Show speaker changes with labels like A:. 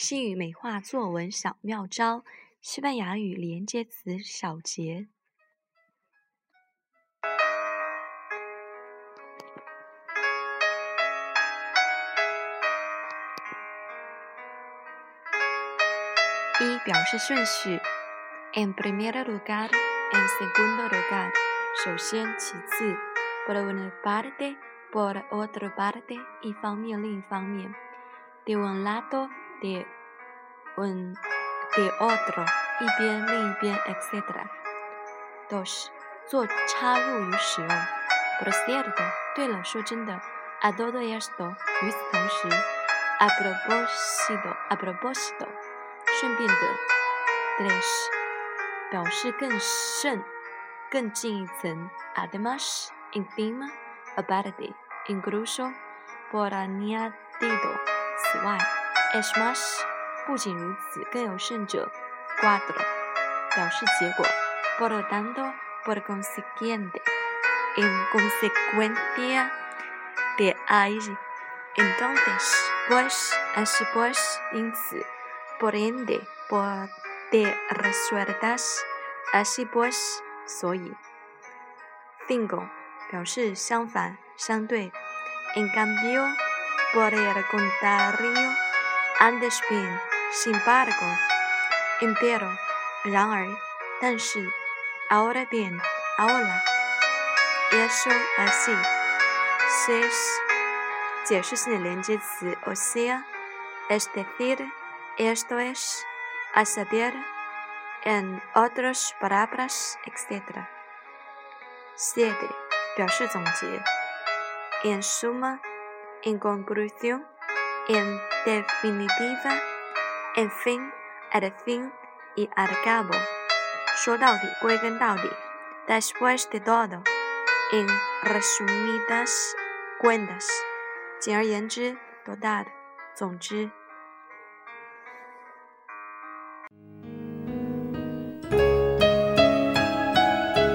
A: 西语美化作文小妙招，西班牙语连接词小结。一表示顺序，en primer lugar，en segundo lugar，首先，其次，por una parte，por otra parte，一方面，另一方面，de un lado，de un de otro，一边，另一边，etc。dos，做插入语使用，por cierto，对了，说真的，a todo esto，与此同时，a propósito，a propósito。顺便的，tres 表示更甚、更进一层，además, encima, aparte, incluso, por añadido，此外，es más 不仅如此，更有甚者，cuatro 表示结果，por lo tanto, por consiguiente, en consecuencia de ahí, entonces, pues, así pues，因此。por ende, por de resueltas, así pues, soy. Cinco, 表示相反、相对。En cambio, por el contrario, antes bien, sin embargo, empero, 然而，但是，ahora bien, ahora, eso así, seis，解释性的连接词，o sea, es decir。esto es a saber, en otras palabras, etc. 7. 表示总结 En suma, en conclusión, en definitiva, en fin, al fin y al cabo. 说到底，归根到底。Después de todo, en resumidas cuentas. 简而言之，多大的，总之。